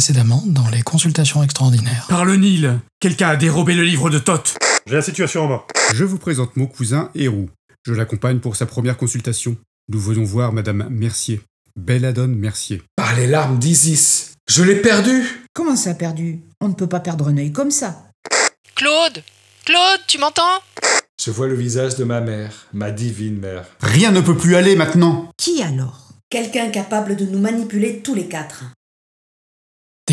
précédemment dans les consultations extraordinaires. Par le Nil Quelqu'un a dérobé le livre de Thoth J'ai la situation en main. Je vous présente mon cousin Hérou. Je l'accompagne pour sa première consultation. Nous venons voir Madame Mercier. Belladone Mercier. Par les larmes d'Isis Je l'ai perdu Comment ça perdu? On ne peut pas perdre un œil comme ça. Claude? Claude, tu m'entends? Je vois le visage de ma mère, ma divine mère. Rien ne peut plus aller maintenant Qui alors? Quelqu'un capable de nous manipuler tous les quatre.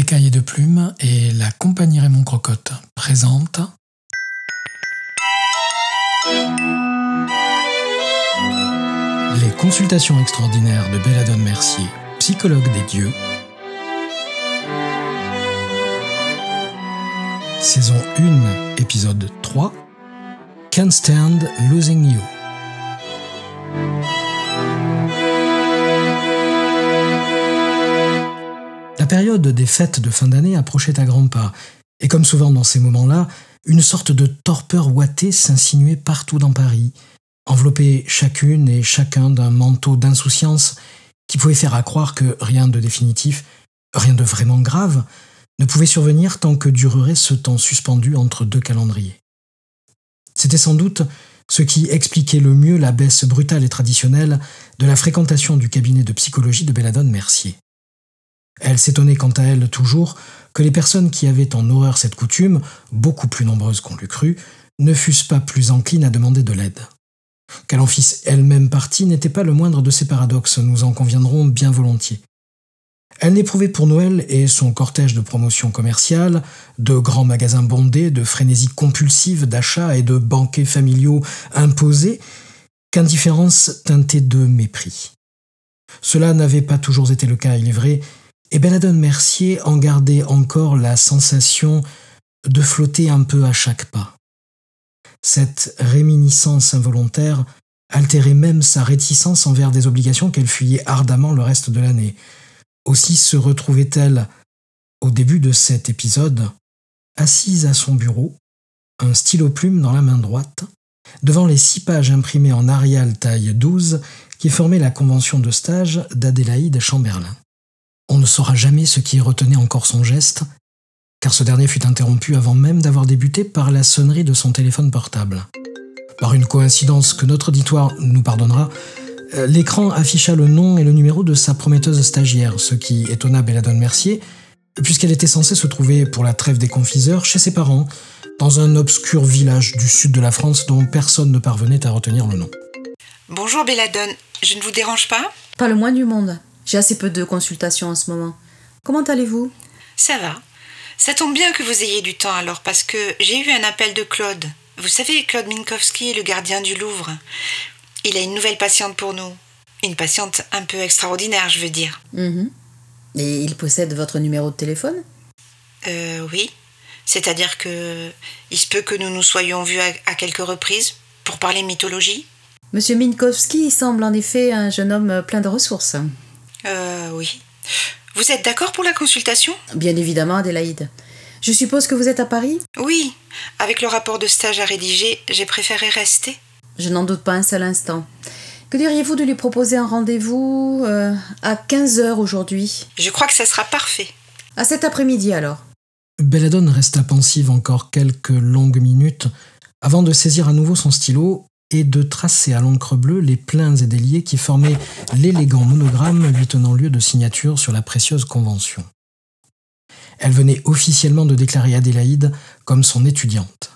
Des cahiers de plumes et la compagnie Raymond Crocotte présente Les consultations extraordinaires de Belladone Mercier, psychologue des dieux. Saison 1, épisode 3. Can't stand losing you. Période des fêtes de fin d'année approchait à grands pas, et comme souvent dans ces moments-là, une sorte de torpeur ouatée s'insinuait partout dans Paris, enveloppée chacune et chacun d'un manteau d'insouciance qui pouvait faire à croire que rien de définitif, rien de vraiment grave, ne pouvait survenir tant que durerait ce temps suspendu entre deux calendriers. C'était sans doute ce qui expliquait le mieux la baisse brutale et traditionnelle de la fréquentation du cabinet de psychologie de Belladone Mercier. Elle s'étonnait quant à elle toujours que les personnes qui avaient en horreur cette coutume, beaucoup plus nombreuses qu'on l'eût cru, ne fussent pas plus enclines à demander de l'aide. Qu'elle en fisse elle-même partie n'était pas le moindre de ces paradoxes, nous en conviendrons bien volontiers. Elle n'éprouvait pour Noël et son cortège de promotions commerciales, de grands magasins bondés, de frénésie compulsive d'achats et de banquets familiaux imposés, qu'indifférence teintée de mépris. Cela n'avait pas toujours été le cas, il est vrai, et Belladone Mercier en gardait encore la sensation de flotter un peu à chaque pas. Cette réminiscence involontaire altérait même sa réticence envers des obligations qu'elle fuyait ardemment le reste de l'année. Aussi se retrouvait-elle, au début de cet épisode, assise à son bureau, un stylo plume dans la main droite, devant les six pages imprimées en Arial taille 12 qui formaient la convention de stage d'Adélaïde Chamberlain. On ne saura jamais ce qui retenait encore son geste, car ce dernier fut interrompu avant même d'avoir débuté par la sonnerie de son téléphone portable. Par une coïncidence que notre auditoire nous pardonnera, euh, l'écran afficha le nom et le numéro de sa prometteuse stagiaire, ce qui étonna Belladone Mercier, puisqu'elle était censée se trouver pour la trêve des confiseurs chez ses parents, dans un obscur village du sud de la France dont personne ne parvenait à retenir le nom. Bonjour Belladone, je ne vous dérange pas? Pas le moins du monde. J'ai assez peu de consultations en ce moment. Comment allez-vous? Ça va. Ça tombe bien que vous ayez du temps alors, parce que j'ai eu un appel de Claude. Vous savez, Claude Minkowski est le gardien du Louvre. Il a une nouvelle patiente pour nous. Une patiente un peu extraordinaire, je veux dire. Mhm. Et il possède votre numéro de téléphone? Euh, oui. C'est-à-dire que il se peut que nous nous soyons vus à, à quelques reprises pour parler mythologie? Monsieur Minkowski semble en effet un jeune homme plein de ressources. Euh, oui. Vous êtes d'accord pour la consultation? Bien évidemment, Adélaïde. Je suppose que vous êtes à Paris? Oui. Avec le rapport de stage à rédiger, j'ai préféré rester. Je n'en doute pas un seul instant. Que diriez-vous de lui proposer un rendez-vous euh, à 15h aujourd'hui? Je crois que ça sera parfait. À cet après-midi alors. Belladone resta pensive encore quelques longues minutes avant de saisir à nouveau son stylo et de tracer à l'encre bleue les pleins et déliés qui formaient l'élégant monogramme lui tenant lieu de signature sur la précieuse convention. Elle venait officiellement de déclarer Adélaïde comme son étudiante.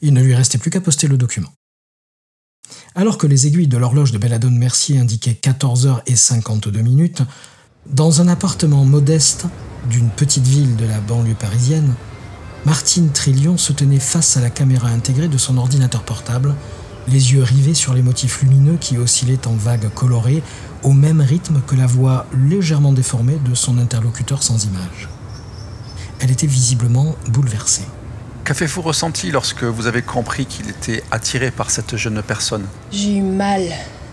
Il ne lui restait plus qu'à poster le document. Alors que les aiguilles de l'horloge de Belladone Mercier indiquaient 14h52 minutes, dans un appartement modeste d'une petite ville de la banlieue parisienne, Martine Trillion se tenait face à la caméra intégrée de son ordinateur portable, les yeux rivés sur les motifs lumineux qui oscillaient en vagues colorées au même rythme que la voix légèrement déformée de son interlocuteur sans image. Elle était visiblement bouleversée. Qu'avez-vous ressenti lorsque vous avez compris qu'il était attiré par cette jeune personne? J'ai eu mal,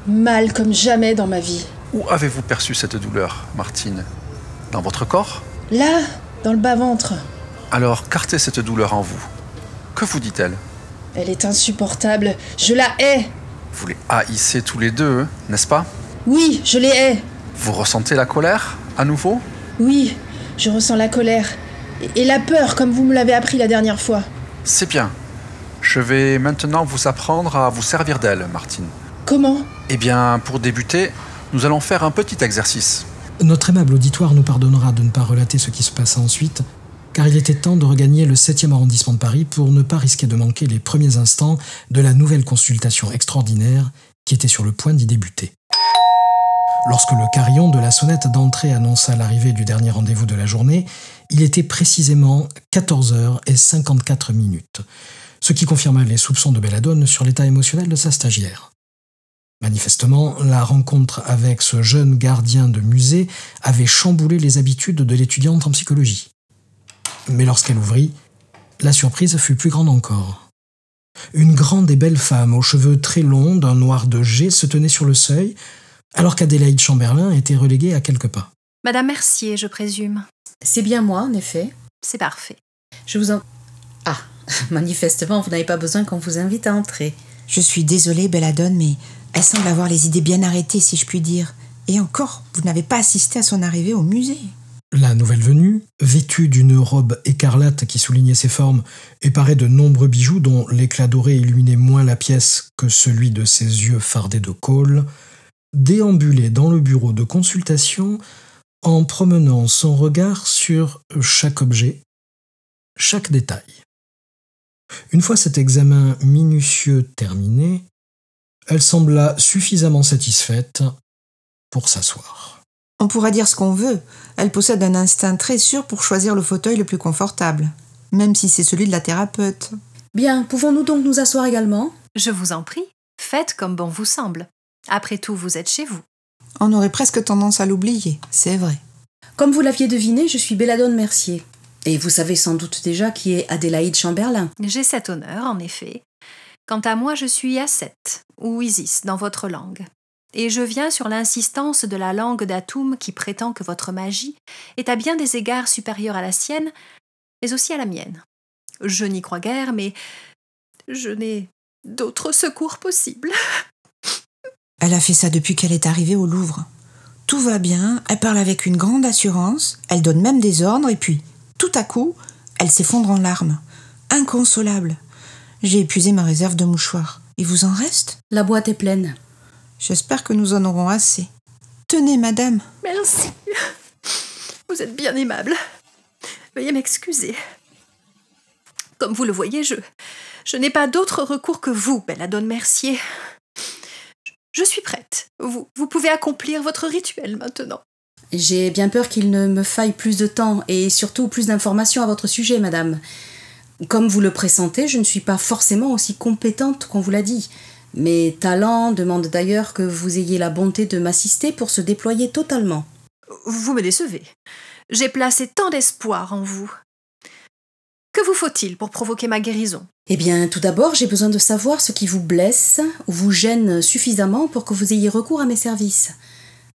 mal comme jamais dans ma vie. Où avez-vous perçu cette douleur, Martine? Dans votre corps? Là, dans le bas-ventre. Alors, cartez cette douleur en vous? Que vous dit-elle? Elle est insupportable. Je la hais. Vous les haïssez tous les deux, n'est-ce pas? Oui, je les hais. Vous ressentez la colère, à nouveau? Oui, Je ressens la colère. Et la peur, comme vous me l'avez appris la dernière fois. C'est bien. Je vais maintenant vous apprendre à vous servir d'elle, Martine. Comment? Eh bien, pour débuter, nous allons faire un petit exercice. Notre aimable auditoire nous pardonnera de ne pas relater ce qui se passa ensuite, car il était temps de regagner le 7e arrondissement de Paris pour ne pas risquer de manquer les premiers instants de la nouvelle consultation extraordinaire qui était sur le point d'y débuter. Lorsque le carillon de la sonnette d'entrée annonça l'arrivée du dernier rendez-vous de la journée, il était précisément 14h54 minutes, ce qui confirma les soupçons de Belladone sur l'état émotionnel de sa stagiaire. Manifestement, la rencontre avec ce jeune gardien de musée avait chamboulé les habitudes de l'étudiante en psychologie. Mais lorsqu'elle ouvrit, la surprise fut plus grande encore. Une grande et belle femme aux cheveux très longs d'un noir de jet se tenait sur le seuil, alors qu'Adélaïde Chamberlain était reléguée à quelques pas. Madame Mercier, je présume. C'est bien moi, en effet. C'est parfait. Je vous en. Ah, manifestement, vous n'avez pas besoin qu'on vous invite à entrer. Je suis désolée, Belladone, mais elle semble avoir les idées bien arrêtées, si je puis dire. Et encore, vous n'avez pas assisté à son arrivée au musée. La nouvelle venue, vêtue d'une robe écarlate qui soulignait ses formes et parée de nombreux bijoux dont l'éclat doré illuminait moins la pièce que celui de ses yeux fardés de colle, déambulait dans le bureau de consultation en promenant son regard sur chaque objet, chaque détail. Une fois cet examen minutieux terminé, elle sembla suffisamment satisfaite pour s'asseoir. On pourra dire ce qu'on veut. Elle possède un instinct très sûr pour choisir le fauteuil le plus confortable, même si c'est celui de la thérapeute. Bien, pouvons-nous donc nous asseoir également? Je vous en prie. Faites comme bon vous semble. Après tout, vous êtes chez vous. On aurait presque tendance à l'oublier, c'est vrai. Comme vous l'aviez deviné, je suis Belladone Mercier. Et vous savez sans doute déjà qui est Adélaïde Chamberlain. J'ai cet honneur, en effet. Quant à moi, je suis Asset, ou Isis dans votre langue. Et je viens sur l'insistance de la langue d'Atoum qui prétend que votre magie est à bien des égards supérieure à la sienne, mais aussi à la mienne. Je n'y crois guère, mais je n'ai d'autre secours possible. Elle a fait ça depuis qu'elle est arrivée au Louvre. Tout va bien, elle parle avec une grande assurance, elle donne même des ordres, et puis, tout à coup, elle s'effondre en larmes. Inconsolable. J'ai épuisé ma réserve de mouchoirs. Il vous en reste? La boîte est pleine. J'espère que nous en aurons assez. Tenez, madame. Merci. Vous êtes bien aimable. Veuillez m'excuser. Comme vous le voyez, je, je n'ai pas d'autre recours que vous, Belladone Mercier. Je suis prête. Vous, vous pouvez accomplir votre rituel maintenant. J'ai bien peur qu'il ne me faille plus de temps et surtout plus d'informations à votre sujet, madame. Comme vous le pressentez, je ne suis pas forcément aussi compétente qu'on vous l'a dit. Mes talents demandent d'ailleurs que vous ayez la bonté de m'assister pour se déployer totalement. Vous me décevez. J'ai placé tant d'espoir en vous. Que vous faut-il pour provoquer ma guérison? Eh bien, tout d'abord, j'ai besoin de savoir ce qui vous blesse ou vous gêne suffisamment pour que vous ayez recours à mes services.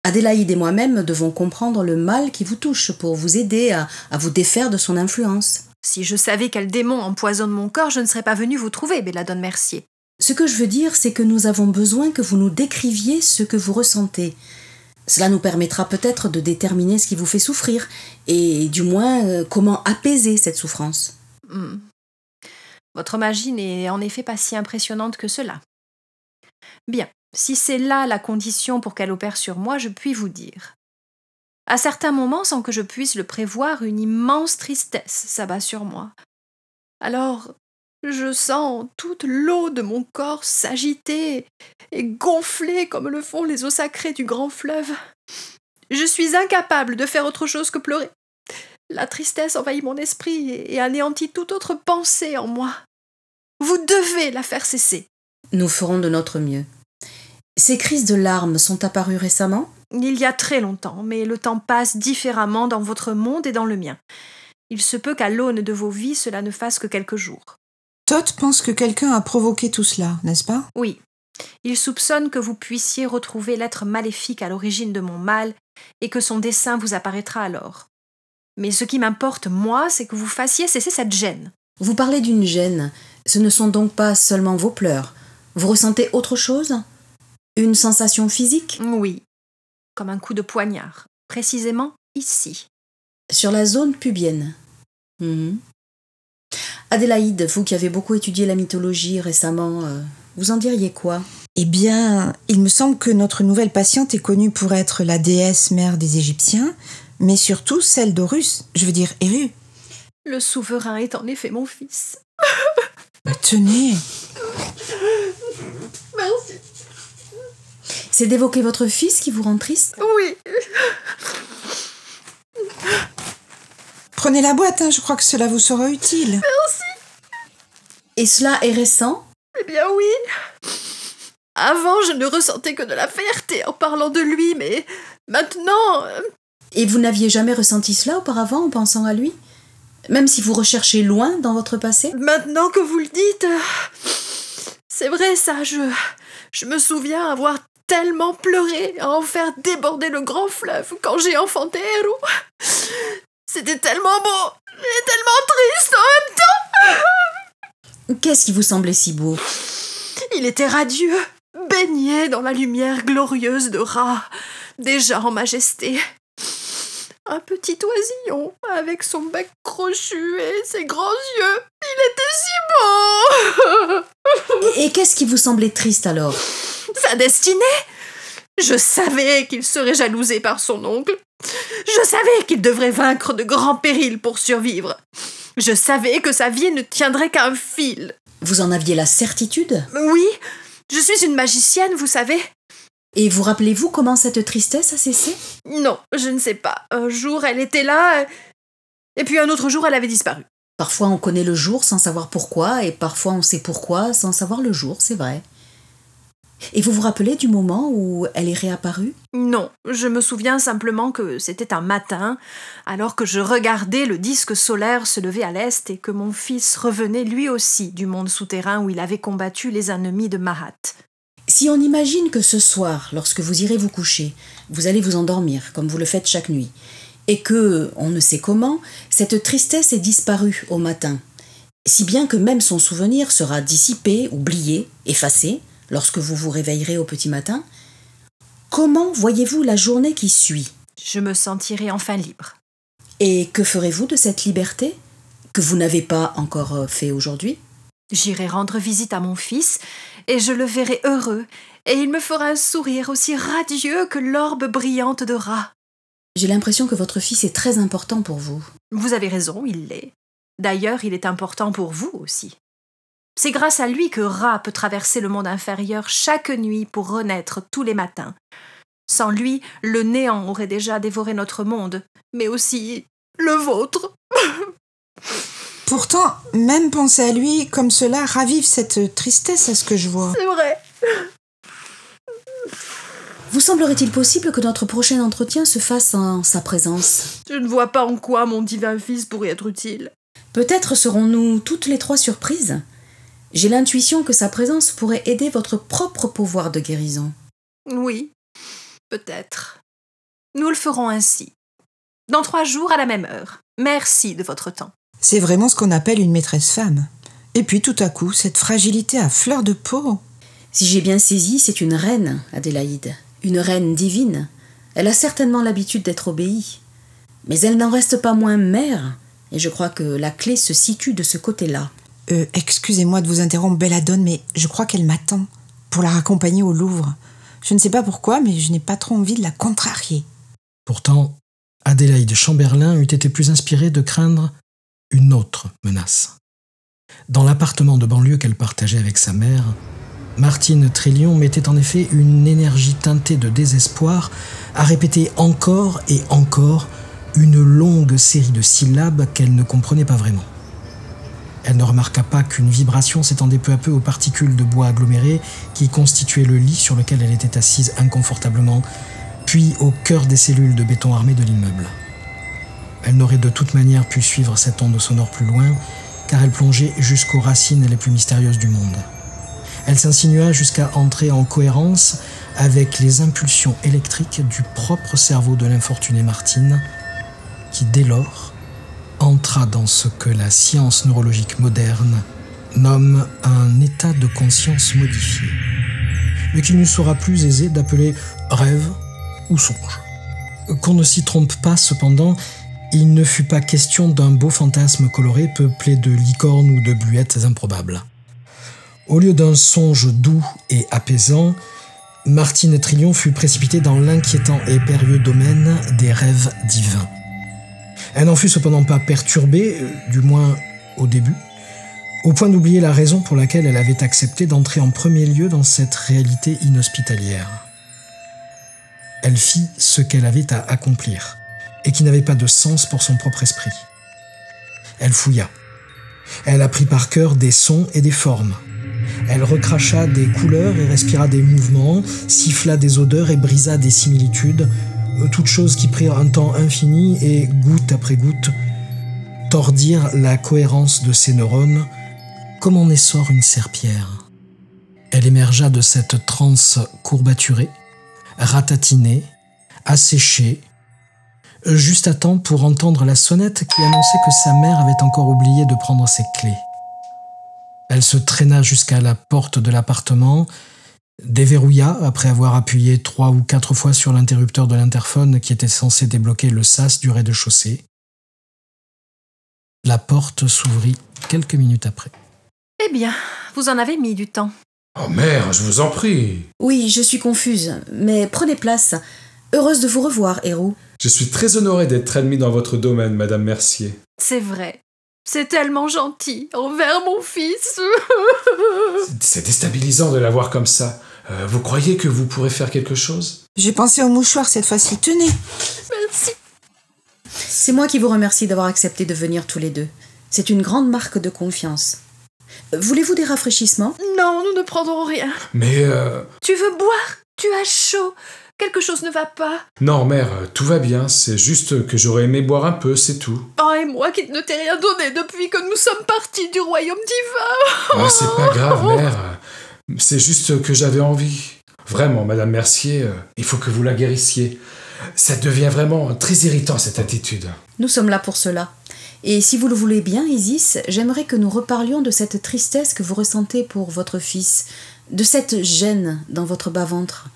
Adélaïde et moi-même devons comprendre le mal qui vous touche pour vous aider à, à vous défaire de son influence. Si je savais quel démon empoisonne mon corps, je ne serais pas venue vous trouver, Belladone Mercier. Ce que je veux dire, c'est que nous avons besoin que vous nous décriviez ce que vous ressentez. Cela nous permettra peut-être de déterminer ce qui vous fait souffrir, et du moins euh, comment apaiser cette souffrance. Hmm. Votre magie n'est en effet pas si impressionnante que cela. Bien, si c'est là la condition pour qu'elle opère sur moi, je puis vous dire. À certains moments, sans que je puisse le prévoir, une immense tristesse s'abat sur moi. Alors, je sens toute l'eau de mon corps s'agiter et gonfler comme le font les eaux sacrées du grand fleuve. Je suis incapable de faire autre chose que pleurer. La tristesse envahit mon esprit et anéantit toute autre pensée en moi. Vous devez la faire cesser. Nous ferons de notre mieux. Ces crises de larmes sont apparues récemment? Il y a très longtemps, mais le temps passe différemment dans votre monde et dans le mien. Il se peut qu'à l'aune de vos vies, cela ne fasse que quelques jours. Todd pense que quelqu'un a provoqué tout cela, n'est-ce pas? Oui. Il soupçonne que vous puissiez retrouver l'être maléfique à l'origine de mon mal et que son dessein vous apparaîtra alors. Mais ce qui m'importe, moi, c'est que vous fassiez cesser cette gêne. Vous parlez d'une gêne. Ce ne sont donc pas seulement vos pleurs. Vous ressentez autre chose? Une sensation physique? Oui. Comme un coup de poignard. Précisément ici. Sur la zone pubienne. Mhm. Adélaïde, vous qui avez beaucoup étudié la mythologie récemment, euh, vous en diriez quoi? Eh bien, il me semble que notre nouvelle patiente est connue pour être la déesse mère des Égyptiens, mais surtout celle d'Horus, je veux dire Héru. Le souverain est en effet mon fils. Bah, tenez, Merci. C'est d'évoquer votre fils qui vous rend triste? Oui. Prenez la boîte, hein, je crois que cela vous sera utile. Merci. Et cela est récent? Eh bien oui. Avant, je ne ressentais que de la fierté en parlant de lui, mais maintenant... euh, Et vous n'aviez jamais ressenti cela auparavant en pensant à lui? Même si vous recherchez loin dans votre passé? Maintenant que vous le dites... euh, C'est vrai ça, je... Je me souviens avoir tellement pleuré à en faire déborder le grand fleuve quand j'ai enfanté Héros. C'était tellement beau et tellement triste en même temps. Qu'est-ce qui vous semblait si beau? Il était radieux, baigné dans la lumière glorieuse de Ra, déjà en majesté. Un petit oisillon avec son bec crochu et ses grands yeux. Il était si beau Et qu'est-ce qui vous semblait triste alors? Sa destinée? Je savais qu'il serait jalousé par son oncle. Je savais qu'il devrait vaincre de grands périls pour survivre. Je savais que sa vie ne tiendrait qu'à un fil. Vous en aviez la certitude? Oui, je suis une magicienne, vous savez. Et vous rappelez-vous comment cette tristesse a cessé? Non, je ne sais pas. Un jour, elle était là, et puis un autre jour, elle avait disparu. Parfois on connaît le jour sans savoir pourquoi, et parfois on sait pourquoi sans savoir le jour, c'est vrai. Et vous vous rappelez du moment où elle est réapparue? Non, je me souviens simplement que c'était un matin, alors que je regardais le disque solaire se lever à l'est et que mon fils revenait lui aussi du monde souterrain où il avait combattu les ennemis de Mahat. Si on imagine que ce soir, lorsque vous irez vous coucher, vous allez vous endormir, comme vous le faites chaque nuit, et que, on ne sait comment, cette tristesse est disparue au matin, si bien que même son souvenir sera dissipé, oublié, effacé, lorsque vous vous réveillerez au petit matin, comment voyez-vous la journée qui suit? Je me sentirai enfin libre. Et que ferez-vous de cette liberté que vous n'avez pas encore euh, fait aujourd'hui? J'irai rendre visite à mon fils, et je le verrai heureux, et il me fera un sourire aussi radieux que l'orbe brillante de Ra. J'ai l'impression que votre fils est très important pour vous. Vous avez raison, il l'est. D'ailleurs, il est important pour vous aussi. C'est grâce à lui que Ra peut traverser le monde inférieur chaque nuit pour renaître tous les matins. Sans lui, le néant aurait déjà dévoré notre monde, mais aussi le vôtre. Pourtant, même penser à lui comme cela ravive cette tristesse à ce que je vois. C'est vrai. Vous semblerait-il possible que notre prochain entretien se fasse en sa présence? Je ne vois pas en quoi mon divin fils pourrait être utile. Peut-être serons-nous toutes les trois surprises J'ai l'intuition que sa présence pourrait aider votre propre pouvoir de guérison. Oui, peut-être. Nous le ferons ainsi. Dans trois jours à la même heure. Merci de votre temps. C'est vraiment ce qu'on appelle une maîtresse femme. Et puis tout à coup, cette fragilité à fleur de peau. Si j'ai bien saisi, c'est une reine, Adélaïde. Une reine divine. Elle a certainement l'habitude d'être obéie. Mais elle n'en reste pas moins mère, et je crois que la clé se situe de ce côté-là. Euh, excusez-moi de vous interrompre, Belladone, mais je crois qu'elle m'attend pour la raccompagner au Louvre. Je ne sais pas pourquoi, mais je n'ai pas trop envie de la contrarier. Pourtant, Adélaïde Chamberlain eût été plus inspirée de craindre une autre menace. Dans l'appartement de banlieue qu'elle partageait avec sa mère, Martine Trélion mettait en effet une énergie teintée de désespoir à répéter encore et encore une longue série de syllabes qu'elle ne comprenait pas vraiment. Elle ne remarqua pas qu'une vibration s'étendait peu à peu aux particules de bois agglomérées qui constituaient le lit sur lequel elle était assise inconfortablement, puis au cœur des cellules de béton armé de l'immeuble. Elle n'aurait de toute manière pu suivre cette onde sonore plus loin, car elle plongeait jusqu'aux racines les plus mystérieuses du monde. Elle s'insinua jusqu'à entrer en cohérence avec les impulsions électriques du propre cerveau de l'infortunée Martine, qui dès lors entra dans ce que la science neurologique moderne nomme un état de conscience modifié, mais qu'il nous sera plus aisé d'appeler rêve ou songe. Qu'on ne s'y trompe pas cependant, il ne fut pas question d'un beau fantasme coloré peuplé de licornes ou de bluettes improbables. Au lieu d'un songe doux et apaisant, Martine Trillion fut précipitée dans l'inquiétant et périlleux domaine des rêves divins. Elle n'en fut cependant pas perturbée, euh, du moins au début, au point d'oublier la raison pour laquelle elle avait accepté d'entrer en premier lieu dans cette réalité inhospitalière. Elle fit ce qu'elle avait à accomplir, et qui n'avait pas de sens pour son propre esprit. Elle fouilla. Elle apprit par cœur des sons et des formes. Elle recracha des couleurs et respira des mouvements, siffla des odeurs et brisa des similitudes, toutes choses qui prirent un temps infini et, goutte après goutte, tordirent la cohérence de ses neurones comme en essore une serpillère. Elle émergea de cette transe courbaturée, ratatinée, asséchée, juste à temps pour entendre la sonnette qui annonçait que sa mère avait encore oublié de prendre ses clés. Elle se traîna jusqu'à la porte de l'appartement, déverrouilla après avoir appuyé trois ou quatre fois sur l'interrupteur de l'interphone qui était censé débloquer le sas du rez-de-chaussée. La porte s'ouvrit quelques minutes après. Eh bien, vous en avez mis du temps. Oh mère, je vous en prie. Oui, je suis confuse, mais prenez place. Heureuse de vous revoir, Héroux. Je suis très honoré d'être admis dans votre domaine, Madame Mercier. C'est vrai. C'est tellement gentil envers mon fils. C'est déstabilisant de la voir comme ça. Euh, vous croyez que vous pourrez faire quelque chose? J'ai pensé au mouchoir cette fois-ci. Tenez. Merci. C'est moi qui vous remercie d'avoir accepté de venir tous les deux. C'est une grande marque de confiance. Voulez-vous des rafraîchissements? Non, nous ne prendrons rien. Mais... Euh... Tu veux boire? Tu as chaud Quelque chose ne va pas Non, mère, tout va bien. C'est juste que j'aurais aimé boire un peu, c'est tout. Oh, et moi qui ne t'ai rien donné depuis que nous sommes partis du royaume divin Ah, c'est pas grave, mère. C'est juste que j'avais envie. Vraiment, Madame Mercier, euh, il faut que vous la guérissiez. Ça devient vraiment très irritant, cette attitude. Nous sommes là pour cela. Et si vous le voulez bien, Isis, j'aimerais que nous reparlions de cette tristesse que vous ressentez pour votre fils, de cette gêne dans votre bas-ventre.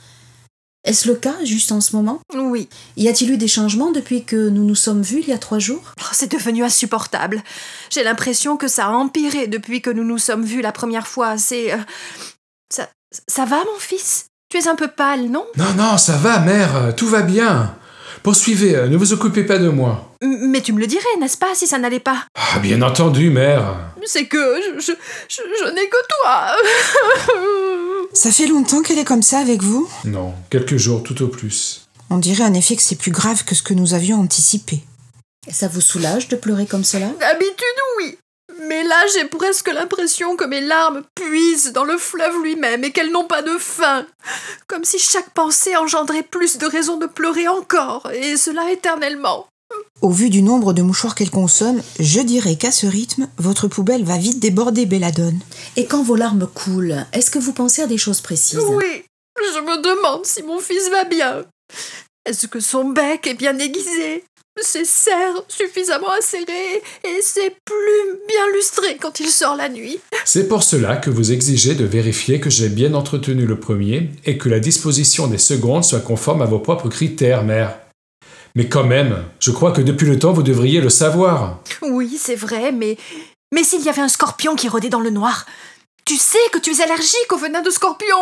Est-ce le cas, juste en ce moment? Oui. Y a-t-il eu des changements depuis que nous nous sommes vus il y a trois jours? Oh, C'est devenu insupportable. J'ai l'impression que ça a empiré depuis que nous nous sommes vus la première fois. C'est... Euh, ça, ça va, mon fils? Tu es un peu pâle, non? Non, non, ça va, mère. Tout va bien. Poursuivez, euh, ne vous occupez pas de moi. Mais tu me le dirais, n'est-ce pas, si ça n'allait pas? Ah, bien entendu, mère. C'est que je, je, je, je n'ai que toi. Ça fait longtemps qu'elle est comme ça avec vous? Non, quelques jours tout au plus. On dirait en effet que c'est plus grave que ce que nous avions anticipé. Ça vous soulage de pleurer comme cela? Mais là, j'ai presque l'impression que mes larmes puisent dans le fleuve lui-même et qu'elles n'ont pas de fin. Comme si chaque pensée engendrait plus de raisons de pleurer encore, et cela éternellement. Au vu du nombre de mouchoirs qu'elle consomme, je dirais qu'à ce rythme, votre poubelle va vite déborder, Belladone. Et quand vos larmes coulent, est-ce que vous pensez à des choses précises? Oui, je me demande si mon fils va bien. Est-ce que son bec est bien aiguisé? Ses serres suffisamment acérées et ses plumes bien lustrées quand il sort la nuit. C'est pour cela que vous exigez de vérifier que j'ai bien entretenu le premier et que la disposition des secondes soit conforme à vos propres critères, mère. Mais quand même, je crois que depuis le temps vous devriez le savoir. Oui, c'est vrai, mais. Mais s'il y avait un scorpion qui rôdait dans le noir, tu sais que tu es allergique au venin de scorpion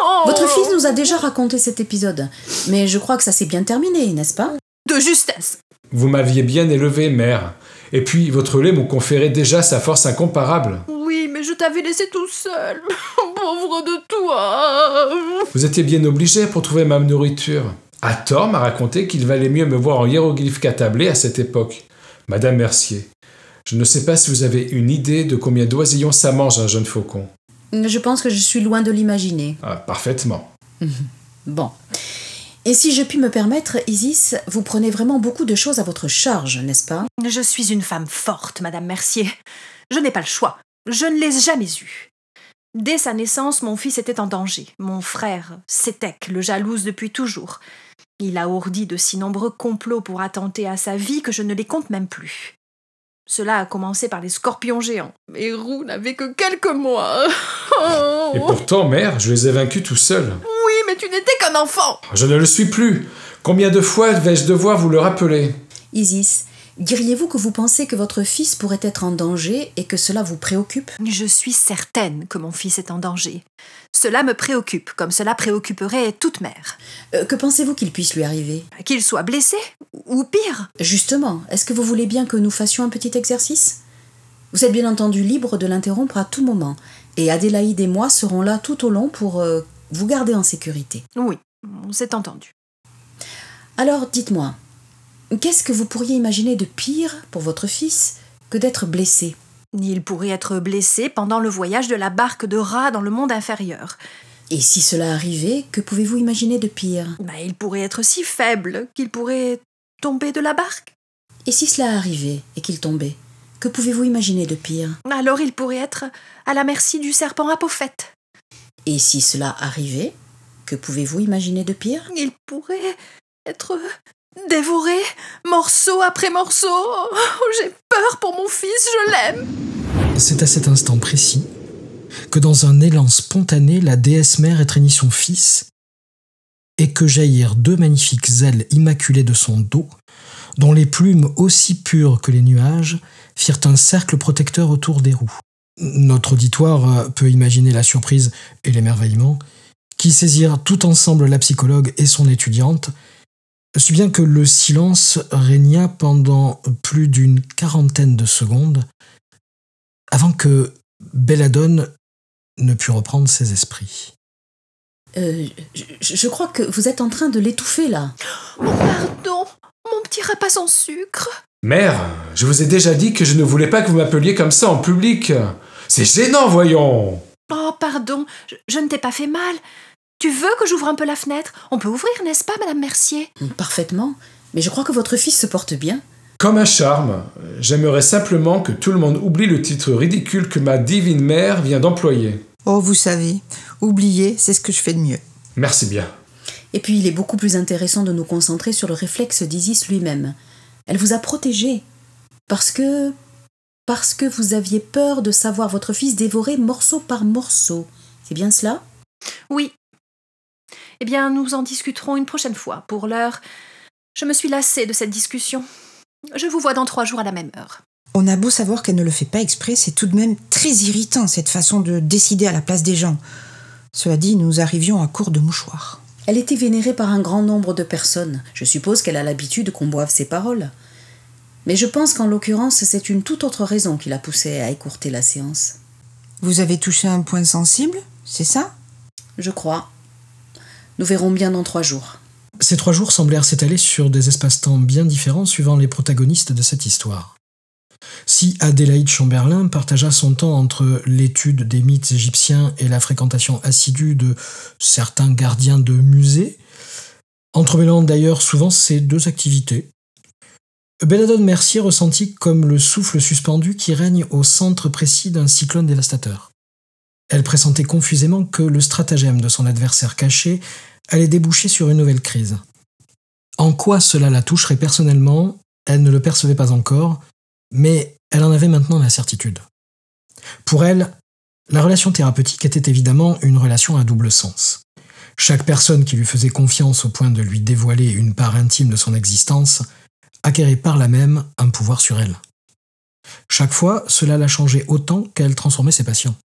oh Votre fils nous a déjà raconté cet épisode, mais je crois que ça s'est bien terminé, n'est-ce pas? De justesse. Vous m'aviez bien élevé, mère. Et puis, votre lait me conférait déjà sa force incomparable. Oui, mais je t'avais laissé tout seul. Pauvre de toi. Vous étiez bien obligé pour trouver ma nourriture. Hathor m'a raconté qu'il valait mieux me voir en hiéroglyphe qu'attablé à cette époque. Madame Mercier, je ne sais pas si vous avez une idée de combien d'oisillons ça mange un jeune faucon. Je pense que je suis loin de l'imaginer. Ah, parfaitement. bon. Et si je puis me permettre, Isis, vous prenez vraiment beaucoup de choses à votre charge, n'est-ce pas? Je suis une femme forte, Madame Mercier. Je n'ai pas le choix. Je ne l'ai jamais eu. Dès sa naissance, mon fils était en danger. Mon frère, Sétec, le jalouse depuis toujours. Il a ourdi de si nombreux complots pour attenter à sa vie que je ne les compte même plus. Cela a commencé par les scorpions géants. Mais Roux n'avait que quelques mois. Et pourtant, mère, je les ai vaincus tout seul. Mais tu n'étais qu'un enfant. Je ne le suis plus. Combien de fois vais-je devoir vous le rappeler? Isis, Diriez-vous que vous pensez que votre fils pourrait être en danger et que cela vous préoccupe? Je suis certaine que mon fils est en danger. Cela me préoccupe, comme cela préoccuperait toute mère. Euh, que pensez-vous qu'il puisse lui arriver? Qu'il soit blessé? Ou pire? Justement, est-ce que vous voulez bien que nous fassions un petit exercice? Vous êtes bien entendu libre de l'interrompre à tout moment, et Adélaïde et moi serons là tout au long pour euh, vous garder en sécurité. Oui, c'est entendu. Alors dites-moi, qu'est-ce que vous pourriez imaginer de pire pour votre fils que d'être blessé? Il pourrait être blessé pendant le voyage de la barque de rat dans le monde inférieur. Et si cela arrivait, que pouvez-vous imaginer de pire? Ben, Il pourrait être si faible qu'il pourrait tomber de la barque. Et si cela arrivait et qu'il tombait, que pouvez-vous imaginer de pire? Alors il pourrait être à la merci du serpent apophète. Et si cela arrivait, que pouvez-vous imaginer de pire? Il pourrait être dévoré, morceau après morceau. Oh, J'ai peur pour mon fils, je l'aime. C'est à cet instant précis que dans un élan spontané, la déesse mère étreignit son fils et que jaillirent deux magnifiques ailes immaculées de son dos, dont les plumes aussi pures que les nuages firent un cercle protecteur autour des roues. Notre auditoire peut imaginer la surprise et l'émerveillement qui saisirent tout ensemble la psychologue et son étudiante, si bien que le silence régna pendant plus d'une quarantaine de secondes avant que Belladone ne put reprendre ses esprits. Euh, je, je crois que vous êtes en train de l'étouffer là. Oh, pardon, mon petit repas sans sucre. Mère, je vous ai déjà dit que je ne voulais pas que vous m'appeliez comme ça en public. C'est gênant, voyons. Oh, pardon, je, je ne t'ai pas fait mal. Tu veux que j'ouvre un peu la fenêtre? On peut ouvrir, n'est-ce pas, Madame Mercier? Parfaitement. Mais je crois que votre fils se porte bien. Comme un charme, j'aimerais simplement que tout le monde oublie le titre ridicule que ma divine mère vient d'employer. Oh, vous savez, oublier, c'est ce que je fais de mieux. Merci bien. Et puis il est beaucoup plus intéressant de nous concentrer sur le réflexe d'Isis lui-même. Elle vous a protégé. Parce que. Parce que vous aviez peur de savoir votre fils dévorer morceau par morceau. C'est bien cela? Oui. Eh bien, nous en discuterons une prochaine fois. Pour l'heure, je me suis lassée de cette discussion. Je vous vois dans trois jours à la même heure. On a beau savoir qu'elle ne le fait pas exprès, c'est tout de même très irritant cette façon de décider à la place des gens. Cela dit, nous arrivions à court de mouchoirs. Elle était vénérée par un grand nombre de personnes. Je suppose qu'elle a l'habitude qu'on boive ses paroles. Mais je pense qu'en l'occurrence, c'est une toute autre raison qui l'a poussée à écourter la séance. Vous avez touché un point sensible, c'est ça? Je crois. Nous verrons bien dans trois jours. Ces trois jours semblèrent s'étaler sur des espaces-temps bien différents suivant les protagonistes de cette histoire. Si Adélaïde Chamberlain partagea son temps entre l'étude des mythes égyptiens et la fréquentation assidue de certains gardiens de musées, entremêlant d'ailleurs souvent ces deux activités, Belladone Mercier ressentit comme le souffle suspendu qui règne au centre précis d'un cyclone dévastateur. Elle pressentait confusément que le stratagème de son adversaire caché allait déboucher sur une nouvelle crise. En quoi cela la toucherait personnellement, elle ne le percevait pas encore, mais elle en avait maintenant la certitude. Pour elle, la relation thérapeutique était évidemment une relation à double sens. Chaque personne qui lui faisait confiance au point de lui dévoiler une part intime de son existence acquérait par là même un pouvoir sur elle. Chaque fois, cela la changeait autant qu'elle transformait ses patients.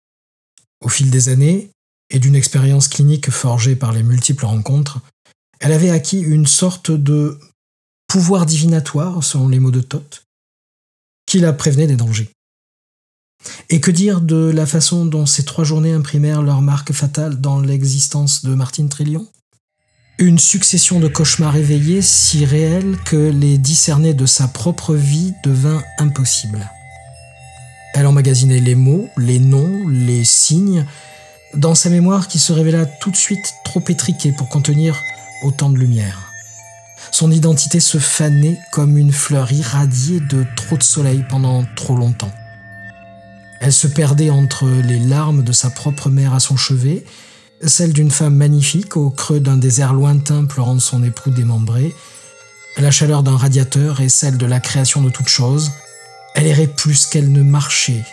Au fil des années, et d'une expérience clinique forgée par les multiples rencontres, elle avait acquis une sorte de pouvoir divinatoire, selon les mots de Toth, qui la prévenait des dangers. Et que dire de la façon dont ces trois journées imprimèrent leur marque fatale dans l'existence de Martine Trillion? Une succession de cauchemars éveillés si réels que les discerner de sa propre vie devint impossible. Elle emmagasinait les mots, les noms, les signes, dans sa mémoire qui se révéla tout de suite trop étriquée pour contenir autant de lumière. Son identité se fanait comme une fleur irradiée de trop de soleil pendant trop longtemps. Elle se perdait entre les larmes de sa propre mère à son chevet, celle d'une femme magnifique au creux d'un désert lointain pleurant son époux démembré, la chaleur d'un radiateur et celle de la création de toute chose. Elle errait plus qu'elle ne marchait,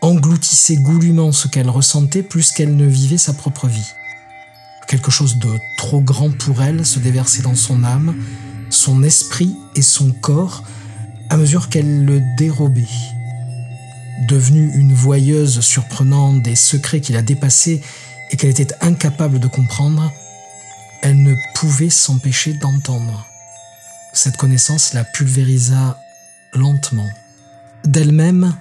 engloutissait goulûment ce qu'elle ressentait plus qu'elle ne vivait sa propre vie. Quelque chose de trop grand pour elle se déversait dans son âme, son esprit et son corps, à mesure qu'elle le dérobait. Devenue une voyeuse surprenante des secrets qui la dépassaient et qu'elle était incapable de comprendre, elle ne pouvait s'empêcher d'entendre. Cette connaissance la pulvérisa lentement. D'elle-même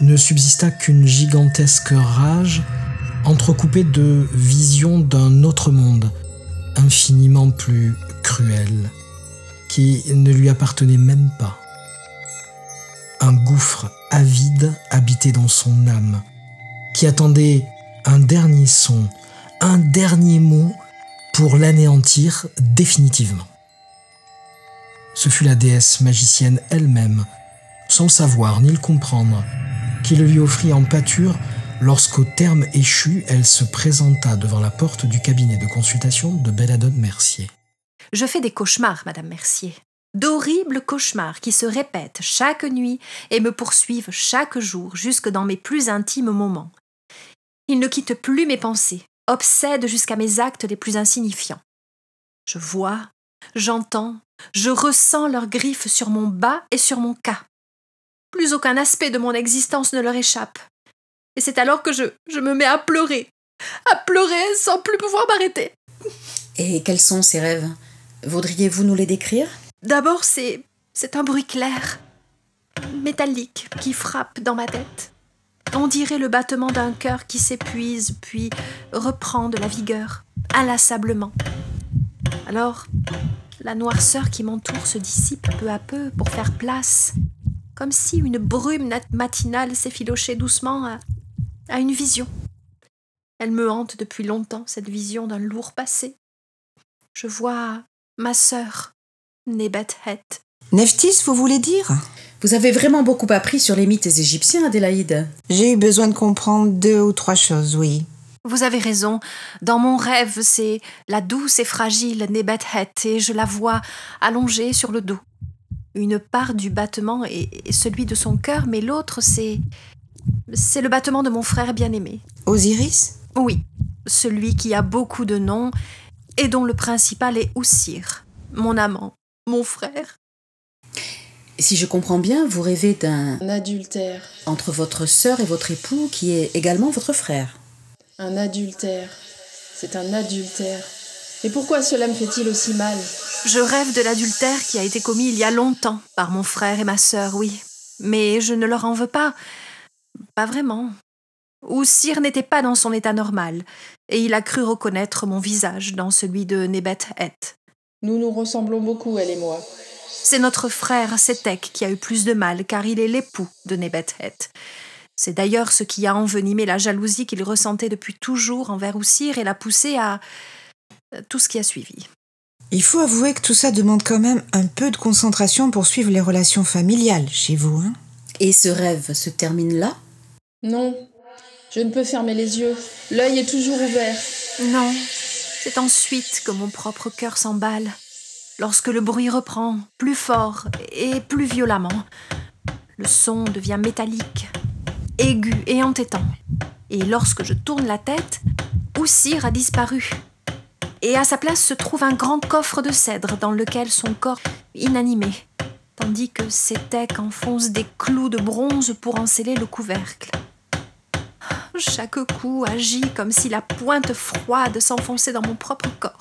ne subsista qu'une gigantesque rage entrecoupée de visions d'un autre monde, infiniment plus cruel, qui ne lui appartenait même pas. Un gouffre avide habitait dans son âme, qui attendait un dernier son, un dernier mot pour l'anéantir définitivement. Ce fut la déesse magicienne elle-même, sans savoir ni le comprendre, qui le lui offrit en pâture lorsqu'au terme échu, elle se présenta devant la porte du cabinet de consultation de Belladone Mercier. Je fais des cauchemars, Madame Mercier. D'horribles cauchemars qui se répètent chaque nuit et me poursuivent chaque jour jusque dans mes plus intimes moments. Ils ne quittent plus mes pensées, obsèdent jusqu'à mes actes les plus insignifiants. Je vois, j'entends, je ressens leurs griffes sur mon bas et sur mon cas. Plus aucun aspect de mon existence ne leur échappe. Et c'est alors que je, je me mets à pleurer, à pleurer sans plus pouvoir m'arrêter. Et quels sont ces rêves? Voudriez-vous nous les décrire? D'abord, c'est. c'est un bruit clair, métallique, qui frappe dans ma tête. On dirait le battement d'un cœur qui s'épuise, puis reprend de la vigueur, inlassablement. Alors, la noirceur qui m'entoure se dissipe peu à peu pour faire place, comme si une brume matinale s'effilochait doucement à, une vision. Elle me hante depuis longtemps, cette vision d'un lourd passé. Je vois ma sœur, Nebethet. Neftis, vous voulez dire? Vous avez vraiment beaucoup appris sur les mythes égyptiens, Adélaïde. J'ai eu besoin de comprendre deux ou trois choses, oui. Vous avez raison. Dans mon rêve, c'est la douce et fragile Nebethet et je la vois allongée sur le dos. Une part du battement est celui de son cœur, mais l'autre, c'est. C'est le battement de mon frère bien-aimé. Osiris? Oui, celui qui a beaucoup de noms et dont le principal est Oussir, mon amant, mon frère. Si je comprends bien, vous rêvez d'un Un adultère. entre votre sœur et votre époux qui est également votre frère. Un adultère. C'est un adultère. Et pourquoi cela me fait-il aussi mal? Je rêve de l'adultère qui a été commis il y a longtemps par mon frère et ma sœur, oui. Mais je ne leur en veux pas. Pas vraiment. Oussir n'était pas dans son état normal, et il a cru reconnaître mon visage dans celui de Nebet Het. Nous nous ressemblons beaucoup, elle et moi. C'est notre frère Setek qui a eu plus de mal, car il est l'époux de Nebet Het. C'est d'ailleurs ce qui a envenimé la jalousie qu'il ressentait depuis toujours envers Oussir et l'a poussé à tout ce qui a suivi. Il faut avouer que tout ça demande quand même un peu de concentration pour suivre les relations familiales chez vous, hein Et ce rêve se termine là? Non, je ne peux fermer les yeux. L'œil est toujours ouvert. Non, c'est ensuite que mon propre cœur s'emballe, lorsque le bruit reprend, plus fort et plus violemment. Le son devient métallique, aigu et entêtant. Et lorsque je tourne la tête, Oussir a disparu. Et à sa place se trouve un grand coffre de cèdre dans lequel son corps inanimé, tandis que Sétec enfonce des clous de bronze pour en sceller le couvercle. Chaque coup agit comme si la pointe froide s'enfonçait dans mon propre corps.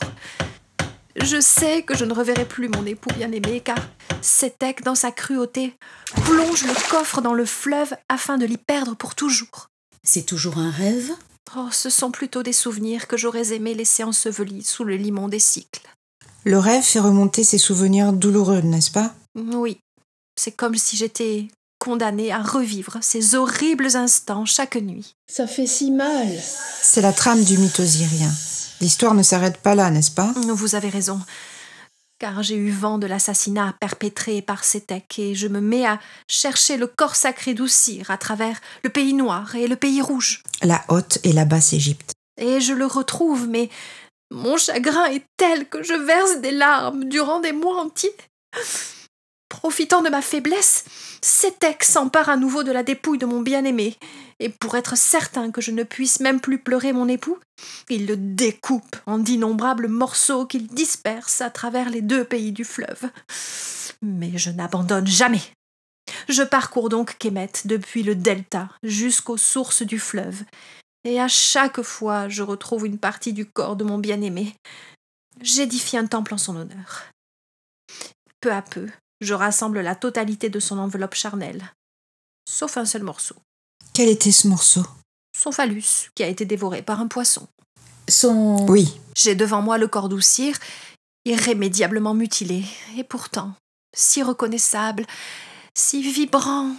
Je sais que je ne reverrai plus mon époux bien-aimé, car Sétec, dans sa cruauté, plonge le coffre dans le fleuve afin de l'y perdre pour toujours. C'est toujours un rêve? Oh, ce sont plutôt des souvenirs que j'aurais aimé laisser ensevelis sous le limon des cycles. Le rêve fait remonter ses souvenirs douloureux, n'est-ce pas? Oui, c'est comme si j'étais condamnée à revivre ces horribles instants chaque nuit. Ça fait si mal. C'est la trame du mythe osirien. L'histoire ne s'arrête pas là, n'est-ce pas? Vous avez raison. Car j'ai eu vent de l'assassinat perpétré par Sétec et je me mets à chercher le corps sacré d'Oussir à travers le pays noir et le pays rouge. La haute et la basse Égypte. Et je le retrouve, mais mon chagrin est tel que je verse des larmes durant des mois entiers. Profitant de ma faiblesse, Sétec s'empare à nouveau de la dépouille de mon bien-aimé, et pour être certain que je ne puisse même plus pleurer mon époux, il le découpe en d'innombrables morceaux qu'il disperse à travers les deux pays du fleuve. Mais je n'abandonne jamais. Je parcours donc Kemet depuis le delta jusqu'aux sources du fleuve, et à chaque fois je retrouve une partie du corps de mon bien-aimé. J'édifie un temple en son honneur. Peu à peu, je rassemble la totalité de son enveloppe charnelle, sauf un seul morceau. Quel était ce morceau? Son phallus, qui a été dévoré par un poisson. Son... Oui. J'ai devant moi le corps d'Oussir, irrémédiablement mutilé, et pourtant si reconnaissable, si vibrant.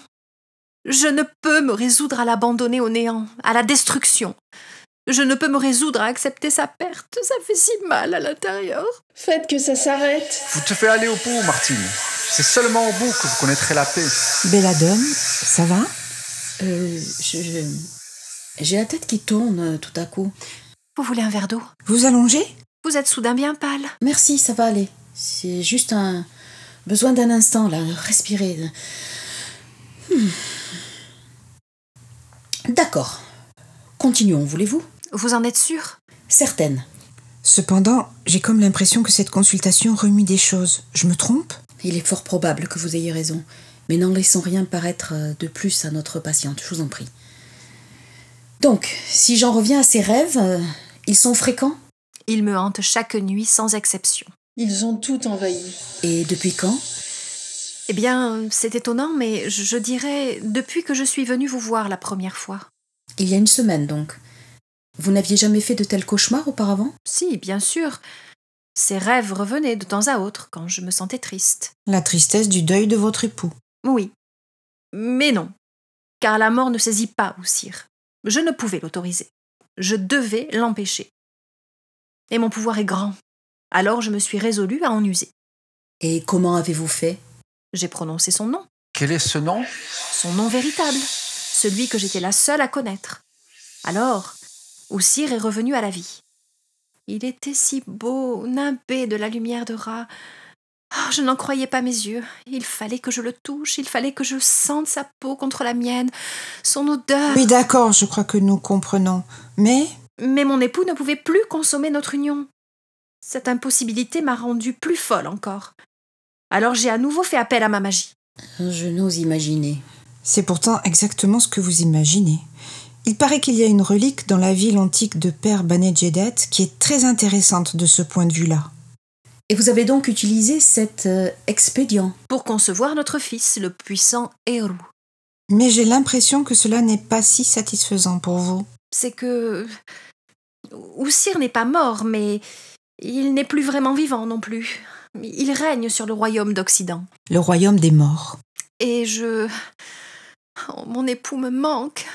Je ne peux me résoudre à l'abandonner au néant, à la destruction. Je ne peux me résoudre à accepter sa perte. Ça fait si mal à l'intérieur. Faites que ça s'arrête. Vous te faites aller au bout, Martine. C'est seulement au bout que vous connaîtrez la paix. Belladone, ça va? Euh, J'ai la tête qui tourne euh, tout à coup. Vous voulez un verre d'eau? Vous allongez? Vous êtes soudain bien pâle. Merci, ça va aller. C'est juste un... Besoin d'un instant, là, respirer. Hmm. D'accord. Continuons, voulez-vous? Vous en êtes sûr? Certaine. Cependant, j'ai comme l'impression que cette consultation remue des choses. Je me trompe? Il est fort probable que vous ayez raison. Mais n'en laissons rien paraître euh, de plus à notre patiente, je vous en prie. Donc, si j'en reviens à ces rêves, euh, ils sont fréquents? Ils me hantent chaque nuit sans exception. Ils ont tout envahi. Et depuis quand? Eh bien, c'est étonnant, mais je je dirais depuis que je suis venue vous voir la première fois. Il y a une semaine donc. Vous n'aviez jamais fait de tels cauchemars auparavant? Si, bien sûr. Ces rêves revenaient de temps à autre quand je me sentais triste. La tristesse du deuil de votre époux. Oui. Mais non, car la mort ne saisit pas Oussir. Je ne pouvais l'autoriser. Je devais l'empêcher. Et mon pouvoir est grand. Alors je me suis résolue à en user. Et comment avez-vous fait? J'ai prononcé son nom, Quel est ce nom? Son nom véritable, celui que j'étais la seule à connaître. Alors, Oussir est revenu à la vie. Il était si beau, nimbé de la lumière de Ra. Ah, je n'en croyais pas mes yeux. Il fallait que je le touche, il fallait que je sente sa peau contre la mienne, son odeur. Oui, d'accord, je crois que nous comprenons. Mais? Mais mon époux ne pouvait plus consommer notre union. Cette impossibilité m'a rendue plus folle encore. Alors j'ai à nouveau fait appel à ma magie. Je n'ose imaginer. c'est pourtant exactement ce que vous imaginez. Il paraît qu'il y a une relique dans la ville antique de Père Banejedet qui est très intéressante de ce point de vue-là. Et vous avez donc utilisé cet euh, expédient Pour concevoir notre fils, le puissant Héros. Mais j'ai l'impression que cela n'est pas si satisfaisant pour vous. C'est que. Oussir n'est pas mort, mais il n'est plus vraiment vivant non plus. Il règne sur le royaume d'Occident. Le royaume des morts. Et je. Oh, mon époux me manque.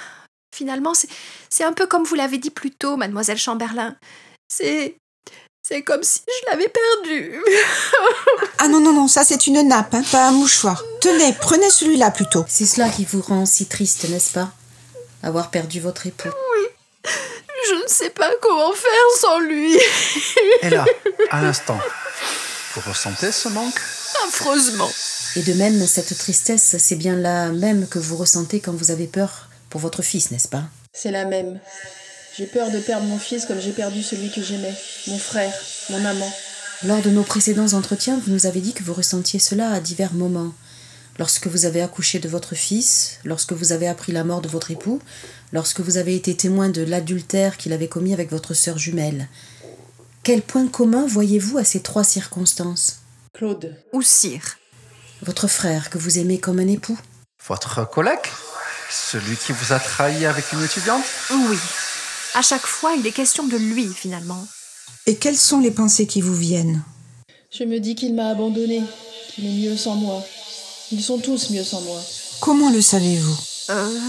Finalement, c'est c'est un peu comme vous l'avez dit plus tôt, mademoiselle Chamberlain. C'est. C'est comme si je l'avais perdu. Ah non, non, non, ça c'est une nappe, hein, pas un mouchoir. Tenez, prenez celui-là plutôt. C'est cela qui vous rend si triste, n'est-ce pas? Avoir perdu votre époux. Je ne sais pas comment faire sans lui. Et là, à l'instant, vous ressentez ce manque? Affreusement. Et de même, cette tristesse, c'est bien la même que vous ressentez quand vous avez peur pour votre fils, n'est-ce pas? C'est la même. J'ai peur de perdre mon fils comme j'ai perdu celui que j'aimais, mon frère, mon amant. Lors de nos précédents entretiens, vous nous avez dit que vous ressentiez cela à divers moments. Lorsque vous avez accouché de votre fils, lorsque vous avez appris la mort de votre époux, lorsque vous avez été témoin de l'adultère qu'il avait commis avec votre sœur jumelle. Quel point commun voyez-vous à ces trois circonstances? Claude. Oussir. Votre frère que vous aimez comme un époux? Votre collègue? Celui qui vous a trahi avec une étudiante? Oui. À chaque fois, il est question de lui, finalement. Et quelles sont les pensées qui vous viennent? Je me dis qu'il m'a abandonné, qu'il est mieux sans moi. Ils sont tous mieux sans moi. Comment le savez-vous? Euh.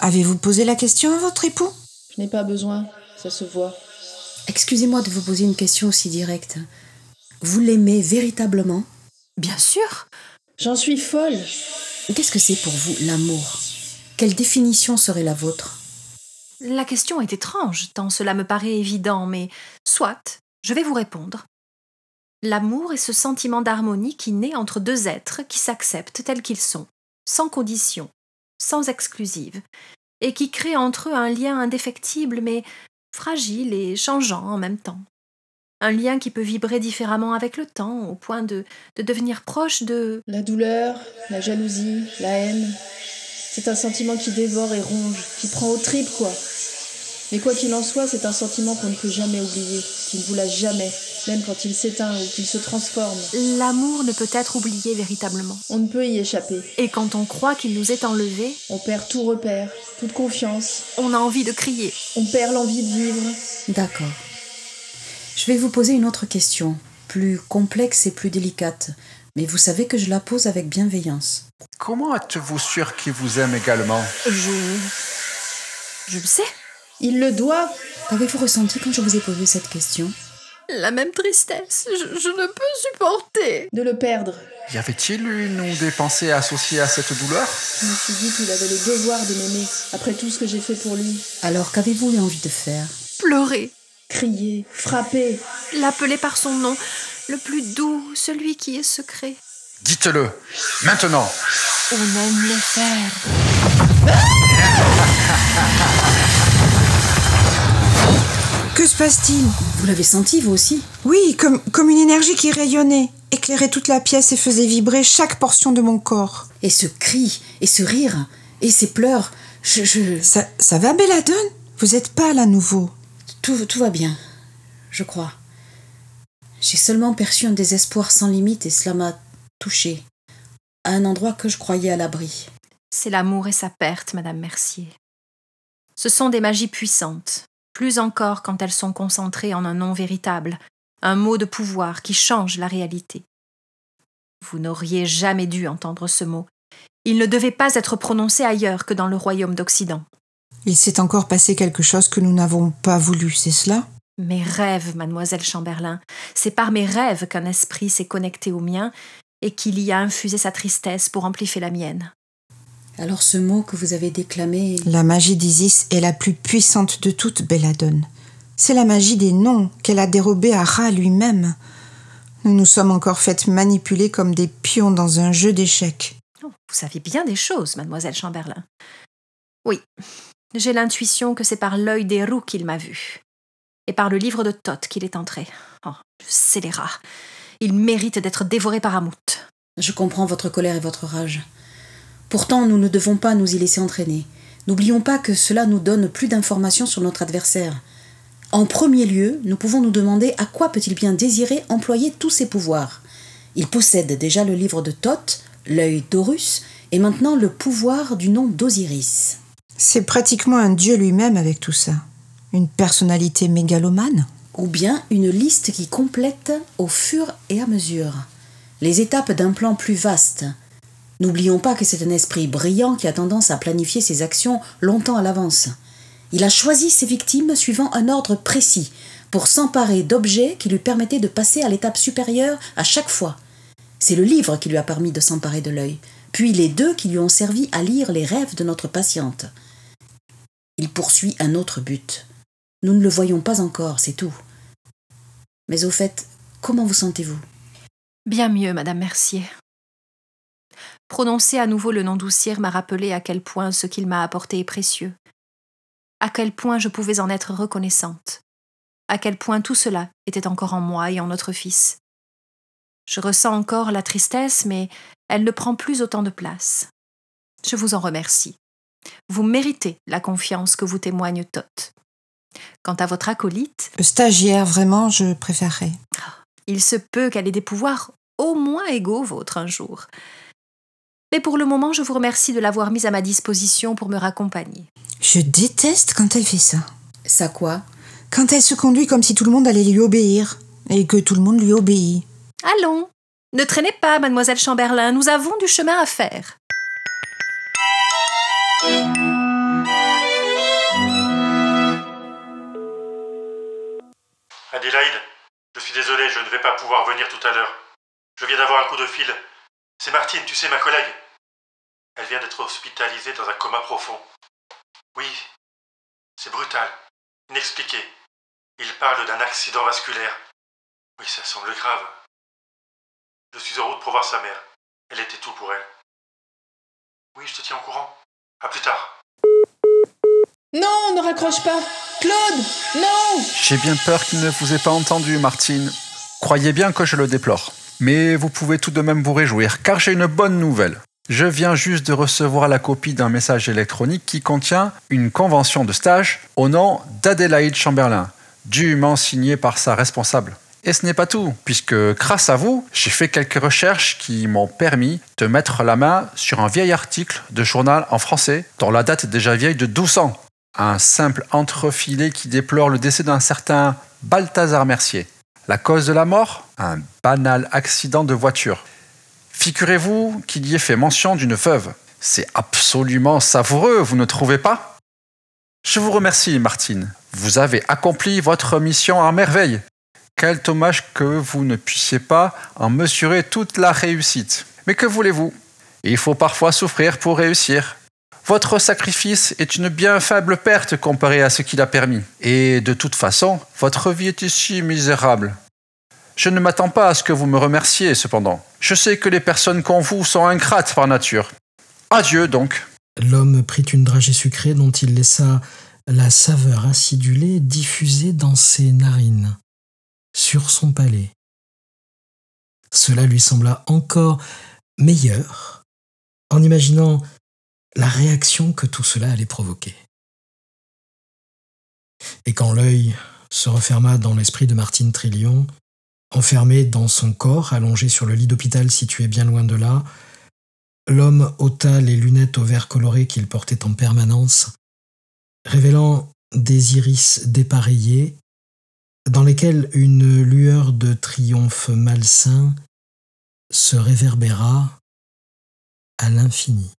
Avez-vous posé la question à votre époux? Je n'ai pas besoin, ça se voit. Excusez-moi de vous poser une question aussi directe. Vous l'aimez véritablement? Bien sûr. J'en suis folle. Qu'est-ce que c'est pour vous l'amour? Quelle définition serait la vôtre? La question est étrange, tant cela me paraît évident, mais soit, je vais vous répondre. L'amour est ce sentiment d'harmonie qui naît entre deux êtres qui s'acceptent tels qu'ils sont, sans condition, sans exclusive, et qui crée entre eux un lien indéfectible mais fragile et changeant en même temps. Un lien qui peut vibrer différemment avec le temps, au point de, de devenir proche de... La douleur, la jalousie, la haine. C'est un sentiment qui dévore et ronge, qui prend aux tripes, quoi. Mais quoi qu'il en soit, c'est un sentiment qu'on ne peut jamais oublier, qui ne vous lâche jamais, même quand il s'éteint ou qu'il se transforme. L'amour ne peut être oublié véritablement. On ne peut y échapper. Et quand on croit qu'il nous est enlevé, On perd tout repère, toute confiance. on a envie de crier. On perd l'envie de vivre. D'accord. Je vais vous poser une autre question, plus complexe et plus délicate, mais vous savez que je la pose avec bienveillance. Comment êtes-vous sûr qu'il vous aime également? Je... Je le sais. Il le doit. Qu'avez-vous ressenti quand je vous ai posé cette question? La même tristesse. Je, je ne peux supporter. De le perdre. Y avait-il une ou des pensées associées à cette douleur? Je me suis dit qu'il avait le devoir de m'aimer, après tout ce que j'ai fait pour lui. Alors qu'avez-vous eu envie de faire? Pleurer. Crier, frapper. L'appeler par son nom, le plus doux, celui qui est secret. Dites-le, maintenant On aime le faire. Que se passe-t-il? Vous l'avez senti, vous aussi? Oui, comme, comme une énergie qui rayonnait, éclairait toute la pièce et faisait vibrer chaque portion de mon corps. Et ce cri, et ce rire, et ces pleurs, je... je... Ça, ça va, Belladone? Vous êtes pâle à nouveau. Tout, tout va bien, je crois. J'ai seulement perçu un désespoir sans limite et cela m'a touché, à un endroit que je croyais à l'abri. C'est l'amour et sa perte, Madame Mercier. Ce sont des magies puissantes, plus encore quand elles sont concentrées en un nom véritable, un mot de pouvoir qui change la réalité. Vous n'auriez jamais dû entendre ce mot. Il ne devait pas être prononcé ailleurs que dans le royaume d'Occident. Il s'est encore passé quelque chose que nous n'avons pas voulu, c'est cela? Mes rêves, mademoiselle Chamberlain, c'est par mes rêves qu'un esprit s'est connecté au mien et qu'il y a infusé sa tristesse pour amplifier la mienne. Alors ce mot que vous avez déclamé... La magie d'Isis est la plus puissante de toutes, Belladone. C'est la magie des noms qu'elle a dérobée à Ra lui-même. Nous nous sommes encore faites manipuler comme des pions dans un jeu d'échecs. Oh, vous savez bien des choses, mademoiselle Chamberlain. Oui, j'ai l'intuition que c'est par l'œil des roues qu'il m'a vu, et par le livre de Thoth qu'il est entré. Oh, le scélérat. Il mérite d'être dévoré par Amout. Je comprends votre colère et votre rage. Pourtant, nous ne devons pas nous y laisser entraîner. N'oublions pas que cela nous donne plus d'informations sur notre adversaire. En premier lieu, nous pouvons nous demander à quoi peut-il bien désirer employer tous ses pouvoirs. Il possède déjà le livre de Thoth, l'œil d'Horus, et maintenant le pouvoir du nom d'Osiris. C'est pratiquement un dieu lui-même avec tout ça. Une personnalité mégalomane Ou bien une liste qui complète au fur et à mesure les étapes d'un plan plus vaste. N'oublions pas que c'est un esprit brillant qui a tendance à planifier ses actions longtemps à l'avance. Il a choisi ses victimes suivant un ordre précis, pour s'emparer d'objets qui lui permettaient de passer à l'étape supérieure à chaque fois. C'est le livre qui lui a permis de s'emparer de l'œil, puis les deux qui lui ont servi à lire les rêves de notre patiente. Il poursuit un autre but. Nous ne le voyons pas encore, c'est tout. Mais au fait, comment vous sentez-vous? Bien mieux, Madame Mercier. Prononcer à nouveau le nom d'Oussire m'a rappelé à quel point ce qu'il m'a apporté est précieux, à quel point je pouvais en être reconnaissante, à quel point tout cela était encore en moi et en notre fils. Je ressens encore la tristesse, mais elle ne prend plus autant de place. Je vous en remercie. Vous méritez la confiance que vous témoigne Thoth. Quant à votre acolyte, Le stagiaire, vraiment, je préférerais. il se peut qu'elle ait des pouvoirs au moins égaux aux vôtres un jour. Mais pour le moment, je vous remercie de l'avoir mise à ma disposition pour me raccompagner. Je déteste quand elle fait ça. Ça quoi? Quand elle se conduit comme si tout le monde allait lui obéir, et que tout le monde lui obéit. Allons, ne traînez pas, mademoiselle Chamberlain, nous avons du chemin à faire. Adélaïde, je suis désolé, je ne vais pas pouvoir venir tout à l'heure. Je viens d'avoir un coup de fil. C'est Martine, tu sais, ma collègue. Elle vient d'être hospitalisée dans un coma profond. Oui, c'est brutal, inexpliqué. Il parle d'un accident vasculaire. Oui, ça semble grave. Je suis en route pour voir sa mère. Elle était tout pour elle. Oui, je te tiens au courant. À plus tard. Non, ne raccroche pas. Claude Non J'ai bien peur qu'il ne vous ait pas entendu, Martine. Croyez bien que je le déplore. Mais vous pouvez tout de même vous réjouir, car j'ai une bonne nouvelle. Je viens juste de recevoir la copie d'un message électronique qui contient une convention de stage au nom d'Adélaïde Chamberlain, dûment signée par sa responsable. Et ce n'est pas tout, puisque grâce à vous, j'ai fait quelques recherches qui m'ont permis de mettre la main sur un vieil article de journal en français dont la date est déjà vieille de 12 ans. Un simple entrefilé qui déplore le décès d'un certain Balthazar Mercier. La cause de la mort? Un banal accident de voiture. Figurez-vous qu'il y ait fait mention d'une veuve. C'est absolument savoureux, vous ne trouvez pas? Je vous remercie, Martine. Vous avez accompli votre mission à merveille. Quel dommage que vous ne puissiez pas en mesurer toute la réussite. Mais que voulez-vous? Il faut parfois souffrir pour réussir. Votre sacrifice est une bien faible perte comparée à ce qu'il a permis. Et de toute façon, votre vie est si misérable. Je ne m'attends pas à ce que vous me remerciez, cependant. Je sais que les personnes comme vous sont ingrates par nature. Adieu, donc. L'homme prit une dragée sucrée dont il laissa la saveur acidulée diffuser dans ses narines, sur son palais. Cela lui sembla encore meilleur en imaginant la réaction que tout cela allait provoquer. Et quand l'œil se referma dans l'esprit de Martine Trillion, enfermé dans son corps, allongé sur le lit d'hôpital situé bien loin de là, l'homme ôta les lunettes au verre coloré qu'il portait en permanence, révélant des iris dépareillés, dans lesquels une lueur de triomphe malsain se réverbéra à l'infini.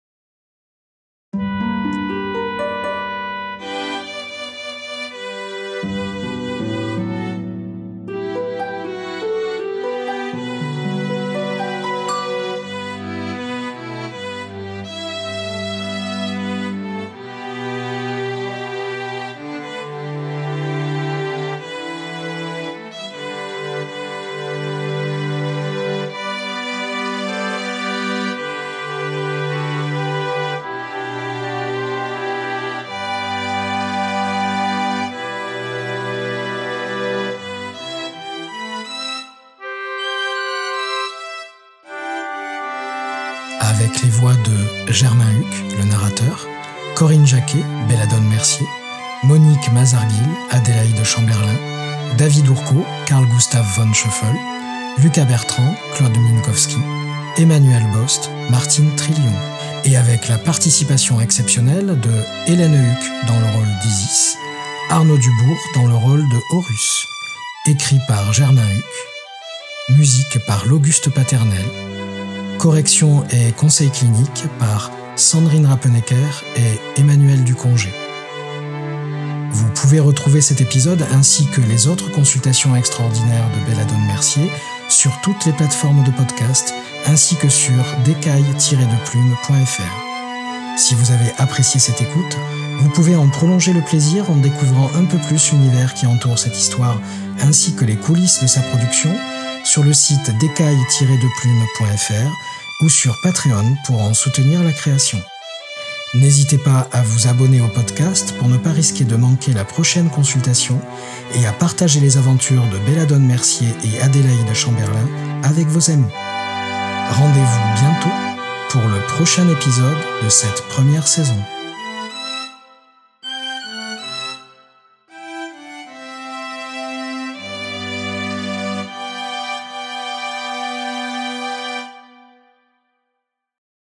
Corinne Jacquet, Belladone Mercier, Monique Mazarguil, Adélaïde Chamberlain, David Ourco, Carl Gustav von Schöffel, Lucas Bertrand, Claude Minkowski, Emmanuel Bost, Martine Trillion, et avec la participation exceptionnelle de Hélène Huc dans le rôle d'Isis, Arnaud Dubourg dans le rôle de Horus, écrit par Germain Huc, musique par l'Auguste Paternel, Correction et conseil clinique par Sandrine Rappenecker et Emmanuel Ducongé. Vous pouvez retrouver cet épisode ainsi que les autres consultations extraordinaires de Belladone Mercier sur toutes les plateformes de podcast ainsi que sur décaille-de-plume.fr. Si vous avez apprécié cette écoute, vous pouvez en prolonger le plaisir en découvrant un peu plus l'univers qui entoure cette histoire ainsi que les coulisses de sa production sur le site décaille-de-plume.fr ou sur Patreon pour en soutenir la création. N'hésitez pas à vous abonner au podcast pour ne pas risquer de manquer la prochaine consultation et à partager les aventures de Belladone Mercier et Adélaïde Chamberlain avec vos amis. Rendez-vous bientôt pour le prochain épisode de cette première saison.